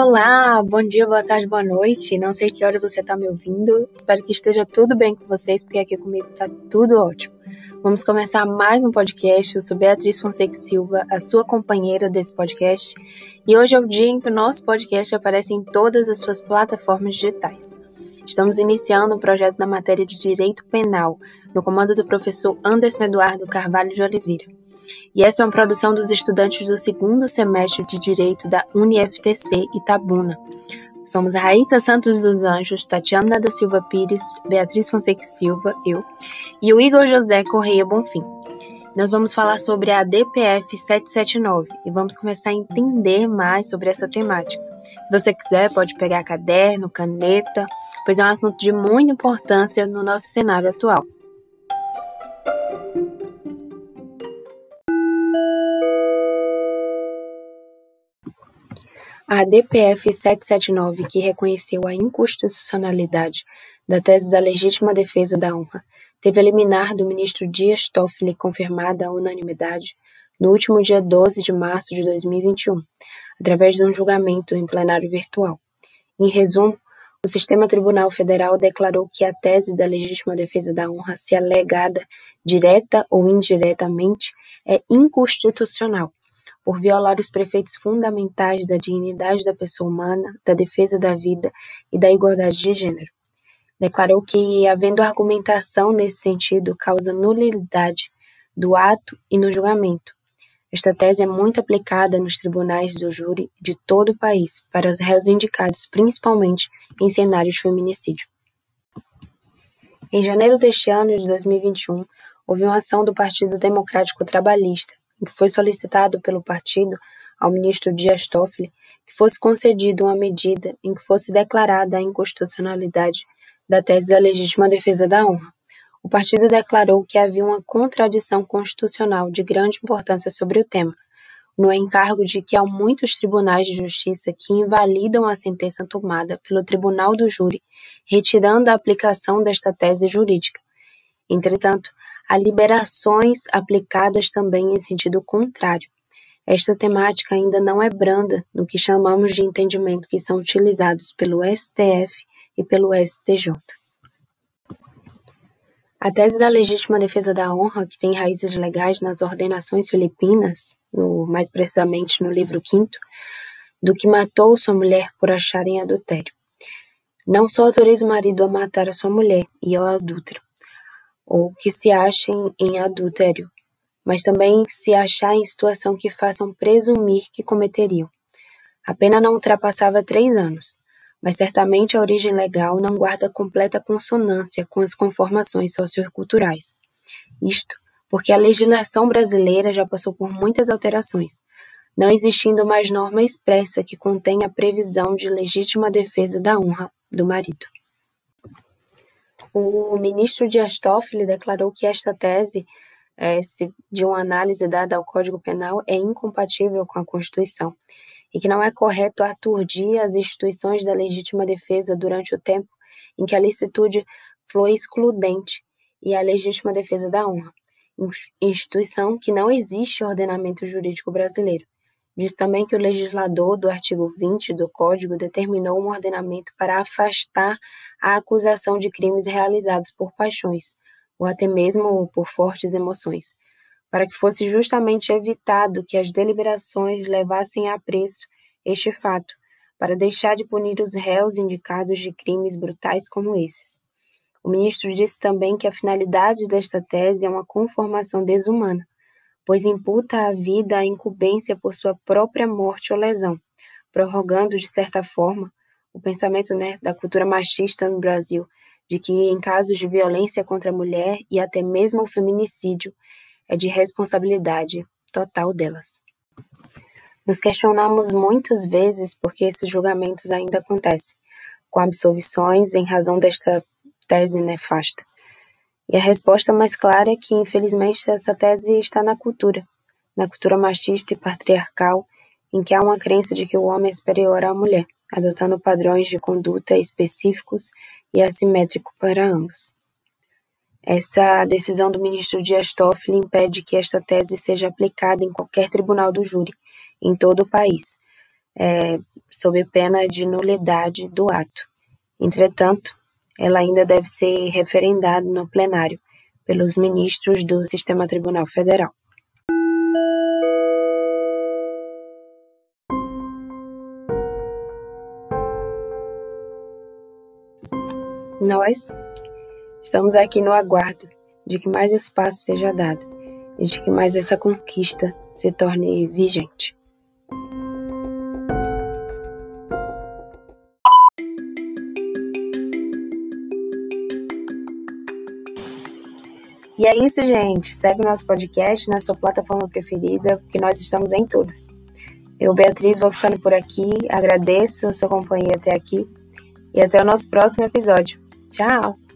Olá, bom dia, boa tarde, boa noite. Não sei que hora você está me ouvindo. Espero que esteja tudo bem com vocês, porque aqui comigo está tudo ótimo. Vamos começar mais um podcast. Eu sou Beatriz Fonseca Silva, a sua companheira desse podcast. E hoje é o dia em que o nosso podcast aparece em todas as suas plataformas digitais. Estamos iniciando um projeto na matéria de Direito Penal, no comando do professor Anderson Eduardo Carvalho de Oliveira. E essa é uma produção dos estudantes do segundo semestre de Direito da UniFTC Itabuna. Somos Raíssa Santos dos Anjos, Tatiana da Silva Pires, Beatriz Fonseca Silva, eu, e o Igor José Correia Bonfim. Nós vamos falar sobre a DPF 779 e vamos começar a entender mais sobre essa temática. Se você quiser, pode pegar caderno, caneta, pois é um assunto de muita importância no nosso cenário atual. A DPF 779, que reconheceu a inconstitucionalidade da tese da legítima defesa da honra, teve a liminar do ministro Dias Toffoli confirmada à unanimidade no último dia 12 de março de 2021, através de um julgamento em plenário virtual. Em resumo, o Sistema Tribunal Federal declarou que a tese da legítima defesa da honra, se alegada direta ou indiretamente, é inconstitucional por violar os preceitos fundamentais da dignidade da pessoa humana, da defesa da vida e da igualdade de gênero. Declarou que, havendo argumentação nesse sentido, causa nulidade do ato e no julgamento. Esta tese é muito aplicada nos tribunais do júri de todo o país para os réus indicados principalmente em cenários de feminicídio. Em janeiro deste ano de 2021, houve uma ação do Partido Democrático Trabalhista foi solicitado pelo partido ao ministro Dias Toffoli que fosse concedida uma medida em que fosse declarada a inconstitucionalidade da tese da legítima defesa da honra. O partido declarou que havia uma contradição constitucional de grande importância sobre o tema, no encargo de que há muitos tribunais de justiça que invalidam a sentença tomada pelo tribunal do júri, retirando a aplicação desta tese jurídica. Entretanto, Há liberações aplicadas também em sentido contrário. Esta temática ainda não é branda no que chamamos de entendimento que são utilizados pelo STF e pelo STJ. A tese da legítima defesa da honra, que tem raízes legais nas ordenações filipinas, no, mais precisamente no livro V, do que matou sua mulher por achar em adultério. Não só autoriza o marido a matar a sua mulher e ao adúltero, ou que se achem em adultério, mas também se achar em situação que façam presumir que cometeriam. A pena não ultrapassava três anos, mas certamente a origem legal não guarda completa consonância com as conformações socioculturais. Isto porque a legislação brasileira já passou por muitas alterações, não existindo mais norma expressa que contenha a previsão de legítima defesa da honra do marido. O ministro Dias Toffoli declarou que esta tese de uma análise dada ao Código Penal é incompatível com a Constituição e que não é correto aturdir as instituições da legítima defesa durante o tempo em que a licitude foi excludente e a legítima defesa da honra, instituição que não existe ordenamento jurídico brasileiro. Diz também que o legislador do artigo 20 do Código determinou um ordenamento para afastar a acusação de crimes realizados por paixões, ou até mesmo por fortes emoções, para que fosse justamente evitado que as deliberações levassem a preço este fato, para deixar de punir os réus indicados de crimes brutais como esses. O ministro disse também que a finalidade desta tese é uma conformação desumana, pois imputa à vida a incumbência por sua própria morte ou lesão, prorrogando, de certa forma, o pensamento né, da cultura machista no Brasil, de que em casos de violência contra a mulher e até mesmo o feminicídio, é de responsabilidade total delas. Nos questionamos muitas vezes por que esses julgamentos ainda acontecem, com absolvições em razão desta tese nefasta. E a resposta mais clara é que, infelizmente, essa tese está na cultura, na cultura machista e patriarcal, em que há uma crença de que o homem é superior à mulher, adotando padrões de conduta específicos e assimétricos para ambos. Essa decisão do ministro Dias Toffoli impede que esta tese seja aplicada em qualquer tribunal do júri, em todo o país, é, sob pena de nulidade do ato. Entretanto, ela ainda deve ser referendada no plenário pelos ministros do Sistema Tribunal Federal. Nós estamos aqui no aguardo de que mais espaço seja dado e de que mais essa conquista se torne vigente. E é isso, gente. Segue o nosso podcast na sua plataforma preferida, porque nós estamos em todas. Eu, Beatriz, vou ficando por aqui. Agradeço a sua companhia até aqui e até o nosso próximo episódio. Tchau!